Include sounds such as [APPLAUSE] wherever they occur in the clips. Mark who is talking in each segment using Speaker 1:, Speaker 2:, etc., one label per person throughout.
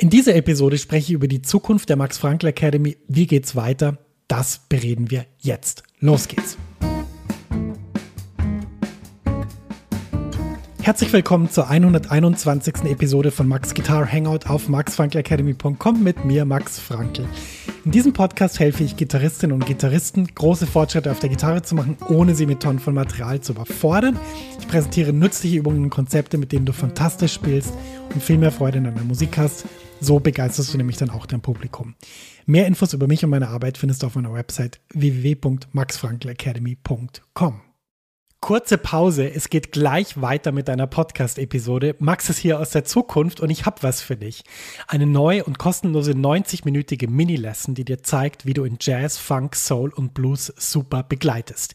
Speaker 1: In dieser Episode spreche ich über die Zukunft der Max Frankl Academy. Wie geht's weiter? Das bereden wir jetzt. Los geht's. Herzlich willkommen zur 121. Episode von Max Guitar Hangout auf maxfrankelacademy.com mit mir, Max Frankl. In diesem Podcast helfe ich Gitarristinnen und Gitarristen, große Fortschritte auf der Gitarre zu machen, ohne sie mit Tonnen von Material zu überfordern. Ich präsentiere nützliche Übungen und Konzepte, mit denen du fantastisch spielst und viel mehr Freude in deiner Musik hast. So begeisterst du nämlich dann auch dein Publikum. Mehr Infos über mich und meine Arbeit findest du auf meiner Website www.maxfrankelacademy.com. Kurze Pause, es geht gleich weiter mit deiner Podcast-Episode. Max ist hier aus der Zukunft und ich habe was für dich. Eine neue und kostenlose 90-minütige Mini-Lesson, die dir zeigt, wie du in Jazz, Funk, Soul und Blues super begleitest.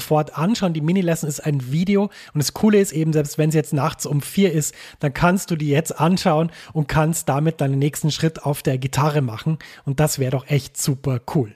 Speaker 1: sofort anschauen. Die Mini-Lesson ist ein Video und das Coole ist eben, selbst wenn es jetzt nachts um vier ist, dann kannst du die jetzt anschauen und kannst damit deinen nächsten Schritt auf der Gitarre machen. Und das wäre doch echt super cool.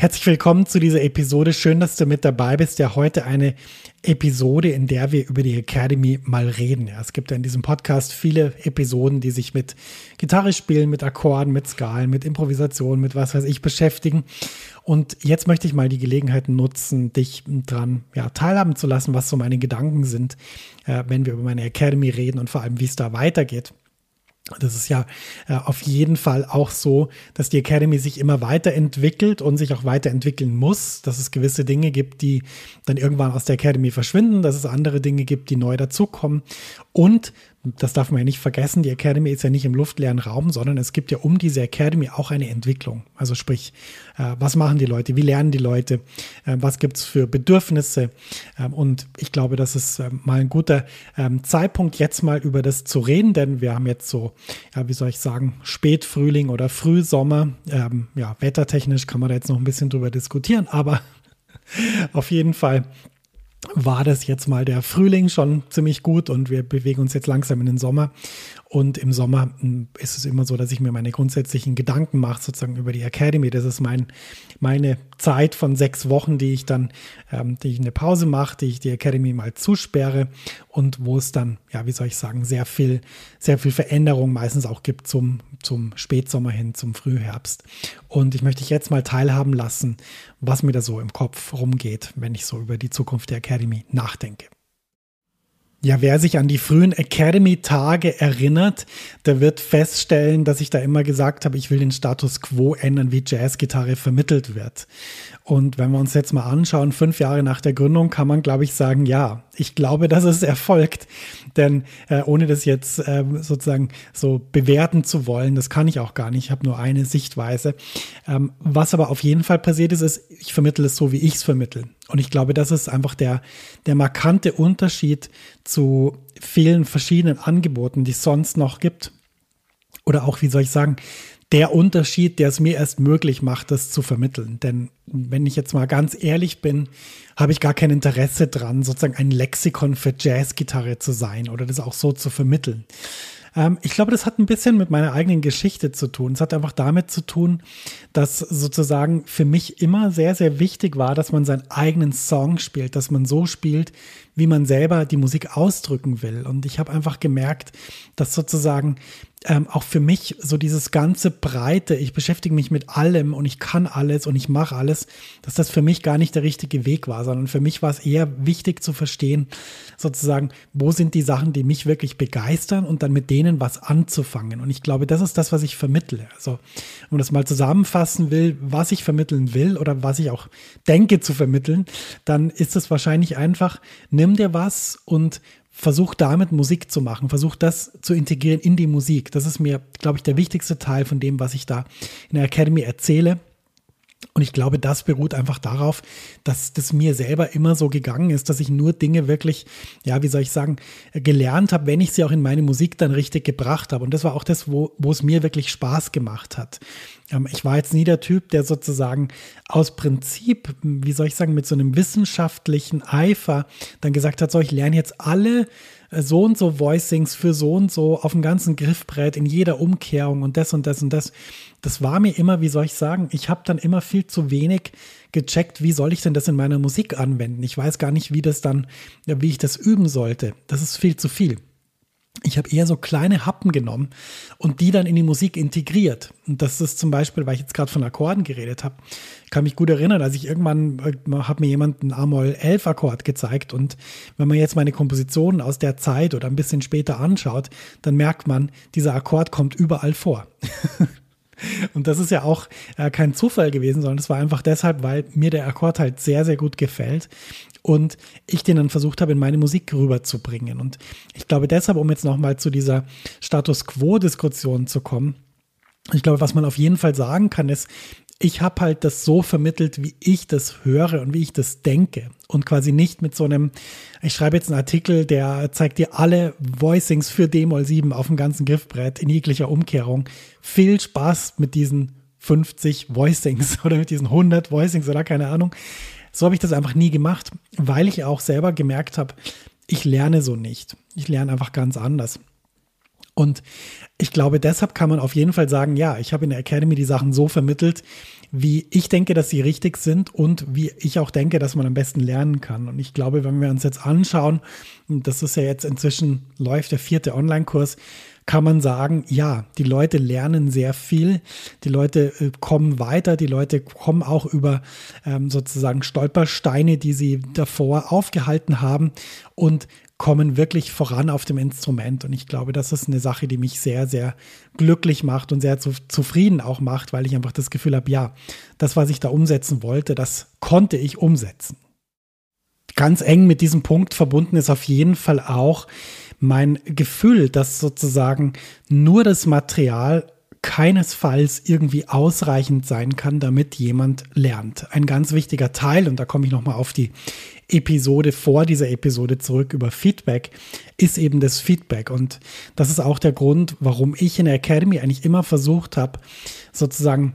Speaker 1: Herzlich willkommen zu dieser Episode. Schön, dass du mit dabei bist. Ja, heute eine Episode, in der wir über die Academy mal reden. Ja, es gibt ja in diesem Podcast viele Episoden, die sich mit Gitarre spielen, mit Akkorden, mit Skalen, mit Improvisation, mit was weiß ich beschäftigen. Und jetzt möchte ich mal die Gelegenheit nutzen, dich dran ja, teilhaben zu lassen, was so meine Gedanken sind, äh, wenn wir über meine Academy reden und vor allem, wie es da weitergeht. Das ist ja äh, auf jeden Fall auch so, dass die Academy sich immer weiterentwickelt und sich auch weiterentwickeln muss, dass es gewisse Dinge gibt, die dann irgendwann aus der Academy verschwinden, dass es andere Dinge gibt, die neu dazukommen. Und das darf man ja nicht vergessen, die Academy ist ja nicht im luftleeren Raum, sondern es gibt ja um diese Academy auch eine Entwicklung. Also sprich, äh, was machen die Leute, wie lernen die Leute, äh, was gibt es für Bedürfnisse. Ähm, und ich glaube, das ist äh, mal ein guter ähm, Zeitpunkt, jetzt mal über das zu reden, denn wir haben jetzt so, ja, wie soll ich sagen, Spätfrühling oder Frühsommer. Ähm, ja, wettertechnisch kann man da jetzt noch ein bisschen drüber diskutieren, aber [LAUGHS] auf jeden Fall war das jetzt mal der Frühling schon ziemlich gut und wir bewegen uns jetzt langsam in den Sommer. Und im Sommer hm, ist es immer so, dass ich mir meine grundsätzlichen Gedanken mache, sozusagen über die Academy. Das ist mein, meine Zeit von sechs Wochen, die ich dann, ähm, die ich eine Pause mache, die ich die Academy mal zusperre und wo es dann, ja, wie soll ich sagen, sehr viel, sehr viel Veränderung meistens auch gibt zum, zum Spätsommer hin, zum Frühherbst. Und ich möchte dich jetzt mal teilhaben lassen, was mir da so im Kopf rumgeht, wenn ich so über die Zukunft der Academy nachdenke. Ja, wer sich an die frühen Academy-Tage erinnert, der wird feststellen, dass ich da immer gesagt habe, ich will den Status quo ändern, wie Jazzgitarre vermittelt wird. Und wenn wir uns jetzt mal anschauen, fünf Jahre nach der Gründung, kann man, glaube ich, sagen, ja, ich glaube, dass es erfolgt. Denn äh, ohne das jetzt äh, sozusagen so bewerten zu wollen, das kann ich auch gar nicht. Ich habe nur eine Sichtweise. Ähm, was aber auf jeden Fall passiert ist, ist, ich vermittle es so, wie ich es vermittle. Und ich glaube, das ist einfach der, der markante Unterschied zu vielen verschiedenen Angeboten, die es sonst noch gibt. Oder auch, wie soll ich sagen, der Unterschied, der es mir erst möglich macht, das zu vermitteln. Denn wenn ich jetzt mal ganz ehrlich bin, habe ich gar kein Interesse dran, sozusagen ein Lexikon für Jazzgitarre zu sein oder das auch so zu vermitteln. Ähm, ich glaube, das hat ein bisschen mit meiner eigenen Geschichte zu tun. Es hat einfach damit zu tun, dass sozusagen für mich immer sehr, sehr wichtig war, dass man seinen eigenen Song spielt, dass man so spielt, wie man selber die Musik ausdrücken will. Und ich habe einfach gemerkt, dass sozusagen ähm, auch für mich so dieses ganze Breite, ich beschäftige mich mit allem und ich kann alles und ich mache alles, dass das für mich gar nicht der richtige Weg war, sondern für mich war es eher wichtig zu verstehen, sozusagen, wo sind die Sachen, die mich wirklich begeistern und dann mit denen was anzufangen. Und ich glaube, das ist das, was ich vermittle. Also, wenn man das mal zusammenfassen will, was ich vermitteln will oder was ich auch denke zu vermitteln, dann ist es wahrscheinlich einfach, nimm dir was und versuch damit Musik zu machen, versuch das zu integrieren in die Musik. Das ist mir, glaube ich, der wichtigste Teil von dem, was ich da in der Academy erzähle. Und ich glaube, das beruht einfach darauf, dass das mir selber immer so gegangen ist, dass ich nur Dinge wirklich, ja, wie soll ich sagen, gelernt habe, wenn ich sie auch in meine Musik dann richtig gebracht habe. Und das war auch das, wo, wo es mir wirklich Spaß gemacht hat. Ähm, ich war jetzt nie der Typ, der sozusagen aus Prinzip, wie soll ich sagen, mit so einem wissenschaftlichen Eifer dann gesagt hat, so, ich lerne jetzt alle so und so Voicings für so und so auf dem ganzen Griffbrett in jeder Umkehrung und das und das und das. Das war mir immer, wie soll ich sagen, ich habe dann immer viel zu wenig gecheckt, wie soll ich denn das in meiner Musik anwenden. Ich weiß gar nicht, wie das dann, wie ich das üben sollte. Das ist viel zu viel. Ich habe eher so kleine Happen genommen und die dann in die Musik integriert. Und das ist zum Beispiel, weil ich jetzt gerade von Akkorden geredet habe, kann mich gut erinnern, als ich irgendwann äh, hat mir jemand einen A-Moll 11 Akkord gezeigt und wenn man jetzt meine Kompositionen aus der Zeit oder ein bisschen später anschaut, dann merkt man, dieser Akkord kommt überall vor. [LAUGHS] Und das ist ja auch äh, kein Zufall gewesen, sondern es war einfach deshalb, weil mir der Akkord halt sehr, sehr gut gefällt und ich den dann versucht habe, in meine Musik rüberzubringen. Und ich glaube deshalb, um jetzt nochmal zu dieser Status Quo-Diskussion zu kommen, ich glaube, was man auf jeden Fall sagen kann, ist, ich habe halt das so vermittelt, wie ich das höre und wie ich das denke. Und quasi nicht mit so einem, ich schreibe jetzt einen Artikel, der zeigt dir alle Voicings für D-Moll 7 auf dem ganzen Griffbrett in jeglicher Umkehrung. Viel Spaß mit diesen 50 Voicings [LAUGHS] oder mit diesen 100 Voicings oder keine Ahnung. So habe ich das einfach nie gemacht, weil ich auch selber gemerkt habe, ich lerne so nicht. Ich lerne einfach ganz anders. Und ich glaube, deshalb kann man auf jeden Fall sagen, ja, ich habe in der Academy die Sachen so vermittelt, wie ich denke, dass sie richtig sind und wie ich auch denke, dass man am besten lernen kann. Und ich glaube, wenn wir uns jetzt anschauen, das ist ja jetzt inzwischen läuft der vierte Online-Kurs, kann man sagen, ja, die Leute lernen sehr viel, die Leute äh, kommen weiter, die Leute kommen auch über ähm, sozusagen Stolpersteine, die sie davor aufgehalten haben und kommen wirklich voran auf dem Instrument. Und ich glaube, das ist eine Sache, die mich sehr, sehr glücklich macht und sehr zu, zufrieden auch macht, weil ich einfach das Gefühl habe, ja, das, was ich da umsetzen wollte, das konnte ich umsetzen. Ganz eng mit diesem Punkt verbunden ist auf jeden Fall auch mein Gefühl, dass sozusagen nur das Material keinesfalls irgendwie ausreichend sein kann, damit jemand lernt. Ein ganz wichtiger Teil, und da komme ich nochmal auf die Episode vor dieser Episode zurück über Feedback, ist eben das Feedback. Und das ist auch der Grund, warum ich in der Academy eigentlich immer versucht habe, sozusagen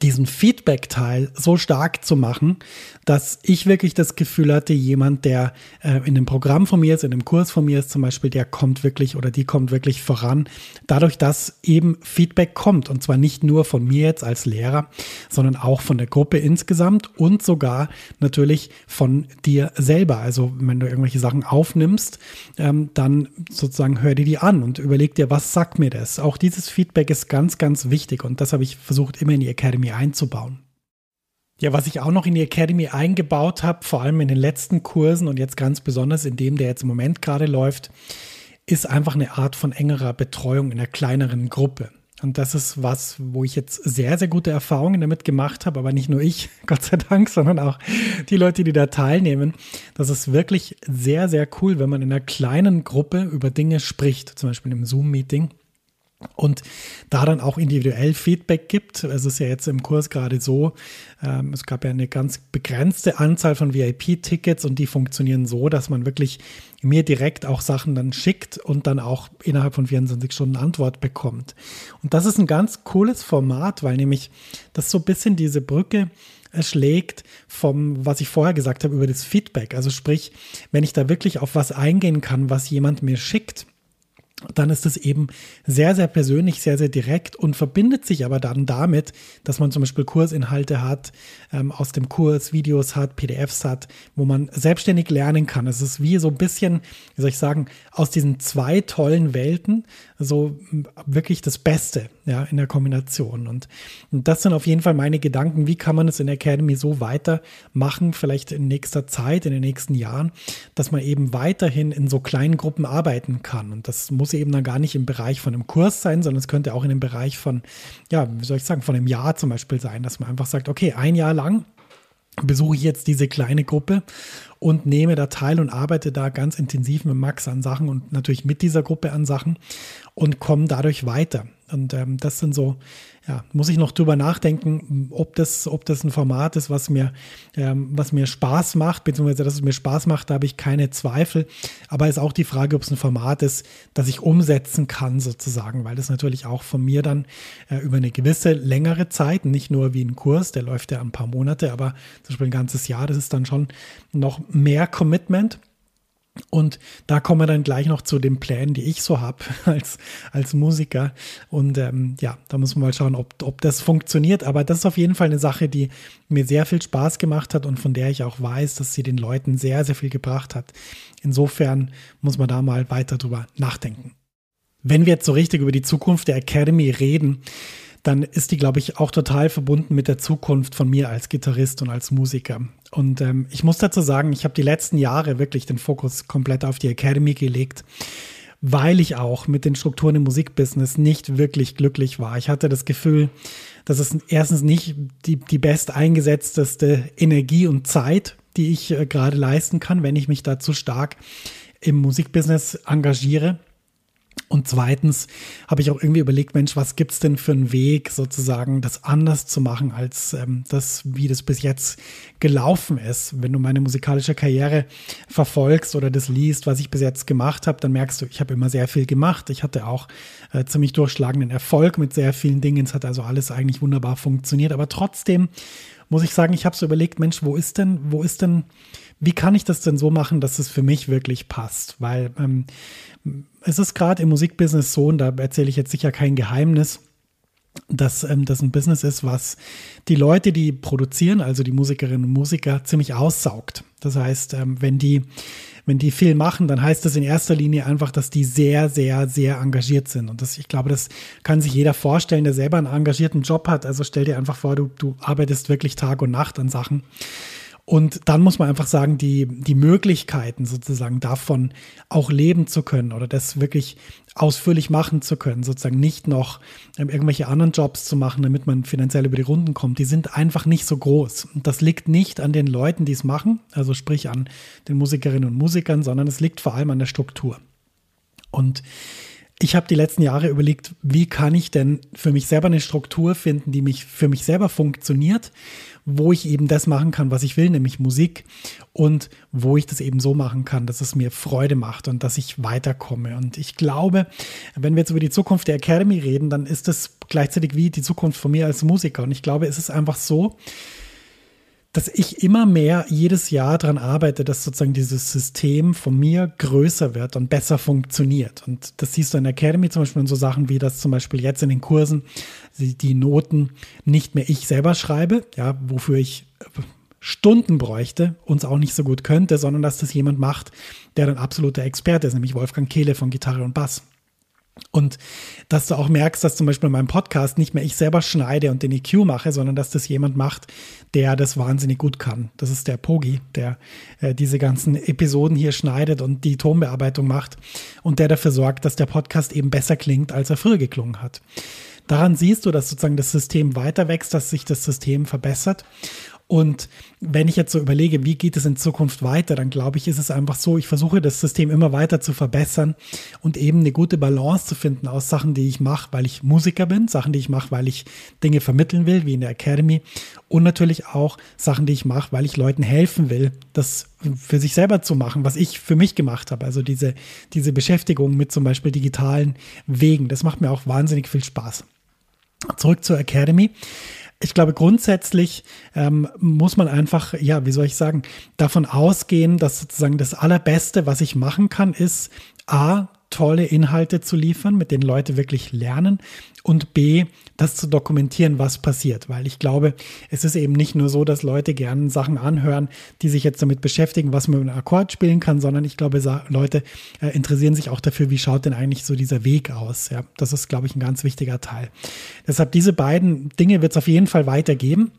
Speaker 1: diesen Feedback-Teil so stark zu machen, dass ich wirklich das Gefühl hatte, jemand, der äh, in dem Programm von mir ist, in dem Kurs von mir ist zum Beispiel, der kommt wirklich oder die kommt wirklich voran, dadurch, dass eben Feedback kommt und zwar nicht nur von mir jetzt als Lehrer, sondern auch von der Gruppe insgesamt und sogar natürlich von dir selber. Also wenn du irgendwelche Sachen aufnimmst, ähm, dann sozusagen hör dir die an und überleg dir, was sagt mir das? Auch dieses Feedback ist ganz, ganz wichtig und das habe ich versucht immer in die Academy Academy einzubauen. Ja, was ich auch noch in die Academy eingebaut habe, vor allem in den letzten Kursen und jetzt ganz besonders in dem, der jetzt im Moment gerade läuft, ist einfach eine Art von engerer Betreuung in einer kleineren Gruppe. Und das ist was, wo ich jetzt sehr, sehr gute Erfahrungen damit gemacht habe, aber nicht nur ich, [LAUGHS] Gott sei Dank, sondern auch die Leute, die da teilnehmen. Das ist wirklich sehr, sehr cool, wenn man in einer kleinen Gruppe über Dinge spricht, zum Beispiel im Zoom-Meeting und da dann auch individuell Feedback gibt. Es ist ja jetzt im Kurs gerade so, ähm, es gab ja eine ganz begrenzte Anzahl von VIP-Tickets und die funktionieren so, dass man wirklich mir direkt auch Sachen dann schickt und dann auch innerhalb von 24 Stunden Antwort bekommt. Und das ist ein ganz cooles Format, weil nämlich das so ein bisschen diese Brücke schlägt vom, was ich vorher gesagt habe, über das Feedback. Also sprich, wenn ich da wirklich auf was eingehen kann, was jemand mir schickt, dann ist es eben sehr, sehr persönlich, sehr, sehr direkt und verbindet sich aber dann damit, dass man zum Beispiel Kursinhalte hat, ähm, aus dem Kurs Videos hat, PDFs hat, wo man selbstständig lernen kann. Es ist wie so ein bisschen, wie soll ich sagen, aus diesen zwei tollen Welten so wirklich das Beste ja, in der Kombination. Und, das sind auf jeden Fall meine Gedanken, wie kann man es in der Academy so weitermachen, vielleicht in nächster Zeit, in den nächsten Jahren, dass man eben weiterhin in so kleinen Gruppen arbeiten kann. Und das muss eben dann gar nicht im Bereich von einem Kurs sein, sondern es könnte auch in dem Bereich von, ja, wie soll ich sagen, von einem Jahr zum Beispiel sein, dass man einfach sagt, okay, ein Jahr lang besuche ich jetzt diese kleine Gruppe und nehme da teil und arbeite da ganz intensiv mit Max an Sachen und natürlich mit dieser Gruppe an Sachen und komme dadurch weiter. Und ähm, das sind so, ja, muss ich noch drüber nachdenken, ob das, ob das ein Format ist, was mir, ähm, was mir Spaß macht, beziehungsweise dass es mir Spaß macht, da habe ich keine Zweifel. Aber ist auch die Frage, ob es ein Format ist, das ich umsetzen kann, sozusagen, weil das natürlich auch von mir dann äh, über eine gewisse längere Zeit, nicht nur wie ein Kurs, der läuft ja ein paar Monate, aber zum Beispiel ein ganzes Jahr, das ist dann schon noch mehr Commitment. Und da kommen wir dann gleich noch zu den Plänen, die ich so habe [LAUGHS] als, als Musiker. Und ähm, ja, da muss man mal schauen, ob, ob das funktioniert. Aber das ist auf jeden Fall eine Sache, die mir sehr viel Spaß gemacht hat und von der ich auch weiß, dass sie den Leuten sehr, sehr viel gebracht hat. Insofern muss man da mal weiter drüber nachdenken. Wenn wir jetzt so richtig über die Zukunft der Academy reden, dann ist die, glaube ich, auch total verbunden mit der Zukunft von mir als Gitarrist und als Musiker. Und ähm, ich muss dazu sagen, ich habe die letzten Jahre wirklich den Fokus komplett auf die Academy gelegt, weil ich auch mit den Strukturen im Musikbusiness nicht wirklich glücklich war. Ich hatte das Gefühl, dass es erstens nicht die, die best eingesetzteste Energie und Zeit, die ich äh, gerade leisten kann, wenn ich mich da zu stark im Musikbusiness engagiere. Und zweitens habe ich auch irgendwie überlegt, Mensch, was gibt es denn für einen Weg, sozusagen das anders zu machen, als ähm, das, wie das bis jetzt gelaufen ist. Wenn du meine musikalische Karriere verfolgst oder das liest, was ich bis jetzt gemacht habe, dann merkst du, ich habe immer sehr viel gemacht. Ich hatte auch äh, ziemlich durchschlagenden Erfolg mit sehr vielen Dingen. Es hat also alles eigentlich wunderbar funktioniert. Aber trotzdem muss ich sagen, ich habe so überlegt, Mensch, wo ist denn, wo ist denn, wie kann ich das denn so machen, dass es für mich wirklich passt? Weil ähm, es ist gerade im Musikbusiness so, und da erzähle ich jetzt sicher kein Geheimnis, dass ähm, das ein Business ist, was die Leute, die produzieren, also die Musikerinnen und Musiker, ziemlich aussaugt. Das heißt, ähm, wenn die wenn die viel machen, dann heißt das in erster Linie einfach, dass die sehr, sehr, sehr engagiert sind. Und das, ich glaube, das kann sich jeder vorstellen, der selber einen engagierten Job hat. Also stell dir einfach vor, du, du arbeitest wirklich Tag und Nacht an Sachen. Und dann muss man einfach sagen, die, die Möglichkeiten sozusagen davon auch leben zu können oder das wirklich ausführlich machen zu können, sozusagen nicht noch ähm, irgendwelche anderen Jobs zu machen, damit man finanziell über die Runden kommt, die sind einfach nicht so groß. Und das liegt nicht an den Leuten, die es machen, also sprich an den Musikerinnen und Musikern, sondern es liegt vor allem an der Struktur. Und ich habe die letzten Jahre überlegt, wie kann ich denn für mich selber eine Struktur finden, die mich für mich selber funktioniert, wo ich eben das machen kann, was ich will, nämlich Musik und wo ich das eben so machen kann, dass es mir Freude macht und dass ich weiterkomme. Und ich glaube, wenn wir jetzt über die Zukunft der Academy reden, dann ist das gleichzeitig wie die Zukunft von mir als Musiker. Und ich glaube, es ist einfach so, dass ich immer mehr jedes Jahr daran arbeite, dass sozusagen dieses System von mir größer wird und besser funktioniert. Und das siehst du in der Academy zum Beispiel in so Sachen wie das zum Beispiel jetzt in den Kursen, die Noten nicht mehr ich selber schreibe, ja, wofür ich Stunden bräuchte und es auch nicht so gut könnte, sondern dass das jemand macht, der dann absoluter Experte ist, nämlich Wolfgang Kehle von Gitarre und Bass. Und dass du auch merkst, dass zum Beispiel in meinem Podcast nicht mehr ich selber schneide und den EQ mache, sondern dass das jemand macht, der das wahnsinnig gut kann. Das ist der Pogi, der äh, diese ganzen Episoden hier schneidet und die Tonbearbeitung macht und der dafür sorgt, dass der Podcast eben besser klingt, als er früher geklungen hat. Daran siehst du, dass sozusagen das System weiter wächst, dass sich das System verbessert. Und wenn ich jetzt so überlege, wie geht es in Zukunft weiter, dann glaube ich, ist es einfach so, ich versuche das System immer weiter zu verbessern und eben eine gute Balance zu finden aus Sachen, die ich mache, weil ich Musiker bin, Sachen, die ich mache, weil ich Dinge vermitteln will, wie in der Academy und natürlich auch Sachen, die ich mache, weil ich Leuten helfen will, das für sich selber zu machen, was ich für mich gemacht habe. Also diese, diese Beschäftigung mit zum Beispiel digitalen Wegen, das macht mir auch wahnsinnig viel Spaß. Zurück zur Academy. Ich glaube, grundsätzlich ähm, muss man einfach, ja, wie soll ich sagen, davon ausgehen, dass sozusagen das Allerbeste, was ich machen kann, ist, A, tolle Inhalte zu liefern, mit denen Leute wirklich lernen und B, das zu dokumentieren, was passiert. Weil ich glaube, es ist eben nicht nur so, dass Leute gerne Sachen anhören, die sich jetzt damit beschäftigen, was man mit einem Akkord spielen kann, sondern ich glaube, Leute äh, interessieren sich auch dafür, wie schaut denn eigentlich so dieser Weg aus. Ja, das ist, glaube ich, ein ganz wichtiger Teil. Deshalb diese beiden Dinge wird es auf jeden Fall weitergeben.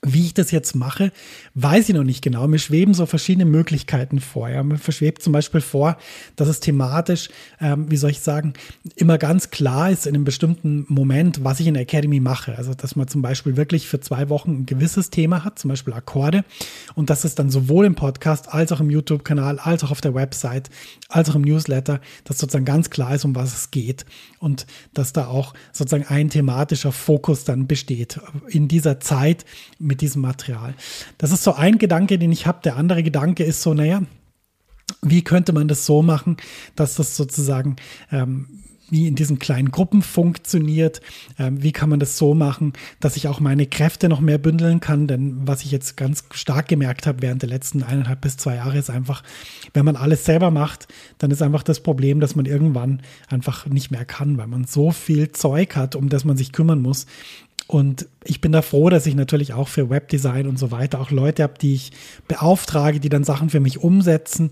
Speaker 1: Wie ich das jetzt mache, weiß ich noch nicht genau. Mir schweben so verschiedene Möglichkeiten vor. Ja. Mir verschwebt zum Beispiel vor, dass es thematisch, ähm, wie soll ich sagen, immer ganz klar ist in einem bestimmten Moment, was ich in der Academy mache. Also, dass man zum Beispiel wirklich für zwei Wochen ein gewisses Thema hat, zum Beispiel Akkorde, und dass es dann sowohl im Podcast als auch im YouTube-Kanal, als auch auf der Website, als auch im Newsletter, dass sozusagen ganz klar ist, um was es geht. Und dass da auch sozusagen ein thematischer Fokus dann besteht in dieser Zeit, mit diesem Material. Das ist so ein Gedanke, den ich habe. Der andere Gedanke ist so, naja, wie könnte man das so machen, dass das sozusagen ähm, wie in diesen kleinen Gruppen funktioniert. Ähm, wie kann man das so machen, dass ich auch meine Kräfte noch mehr bündeln kann? Denn was ich jetzt ganz stark gemerkt habe während der letzten eineinhalb bis zwei Jahre ist einfach, wenn man alles selber macht, dann ist einfach das Problem, dass man irgendwann einfach nicht mehr kann, weil man so viel Zeug hat, um das man sich kümmern muss. Und ich bin da froh, dass ich natürlich auch für Webdesign und so weiter auch Leute habe, die ich beauftrage, die dann Sachen für mich umsetzen.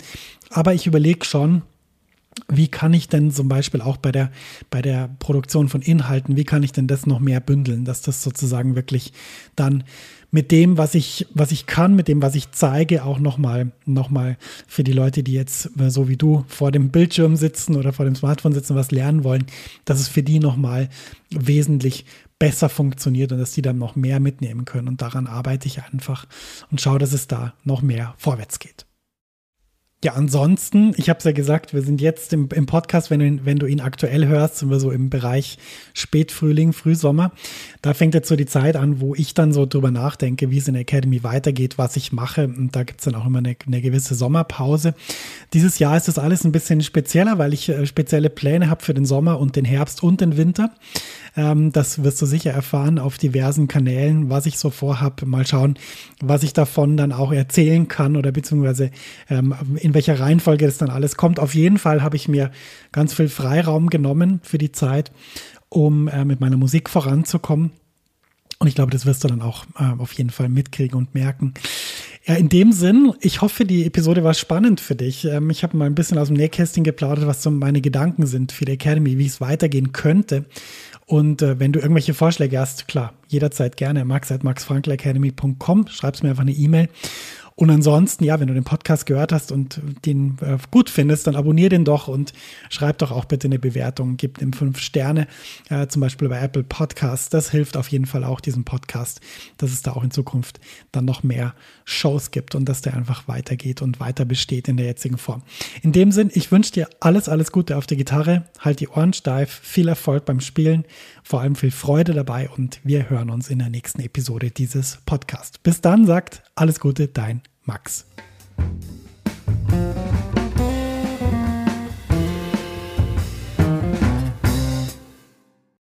Speaker 1: Aber ich überlege schon, wie kann ich denn zum Beispiel auch bei der, bei der Produktion von Inhalten, wie kann ich denn das noch mehr bündeln, dass das sozusagen wirklich dann mit dem, was ich, was ich kann, mit dem, was ich zeige, auch nochmal noch mal für die Leute, die jetzt so wie du vor dem Bildschirm sitzen oder vor dem Smartphone sitzen, was lernen wollen, dass es für die nochmal wesentlich besser funktioniert und dass die dann noch mehr mitnehmen können. Und daran arbeite ich einfach und schaue, dass es da noch mehr vorwärts geht. Ja, ansonsten, ich habe es ja gesagt, wir sind jetzt im, im Podcast, wenn du, wenn du ihn aktuell hörst, sind wir so im Bereich Spätfrühling, Frühsommer. Da fängt jetzt so die Zeit an, wo ich dann so drüber nachdenke, wie es in der Academy weitergeht, was ich mache. Und da gibt's dann auch immer eine, eine gewisse Sommerpause. Dieses Jahr ist das alles ein bisschen spezieller, weil ich äh, spezielle Pläne habe für den Sommer und den Herbst und den Winter. Ähm, das wirst du sicher erfahren auf diversen Kanälen, was ich so vorhabe. Mal schauen, was ich davon dann auch erzählen kann oder beziehungsweise ähm, in welcher Reihenfolge das dann alles kommt. Auf jeden Fall habe ich mir ganz viel Freiraum genommen für die Zeit, um äh, mit meiner Musik voranzukommen. Und ich glaube, das wirst du dann auch äh, auf jeden Fall mitkriegen und merken. Ja, in dem Sinn, ich hoffe, die Episode war spannend für dich. Ähm, ich habe mal ein bisschen aus dem Nähkästchen geplaudert, was so meine Gedanken sind für die Academy, wie es weitergehen könnte. Und äh, wenn du irgendwelche Vorschläge hast, klar, jederzeit gerne, max.maxfrankelacademy.com, schreibst mir einfach eine E-Mail. Und ansonsten, ja, wenn du den Podcast gehört hast und den äh, gut findest, dann abonnier den doch und schreib doch auch bitte eine Bewertung. Gib ihm fünf Sterne, äh, zum Beispiel bei Apple Podcasts. Das hilft auf jeden Fall auch diesem Podcast, dass es da auch in Zukunft dann noch mehr Shows gibt und dass der einfach weitergeht und weiter besteht in der jetzigen Form. In dem Sinn, ich wünsche dir alles, alles Gute auf der Gitarre. Halt die Ohren steif. Viel Erfolg beim Spielen. Vor allem viel Freude dabei und wir hören uns in der nächsten Episode dieses Podcasts. Bis dann sagt alles Gute, dein Max.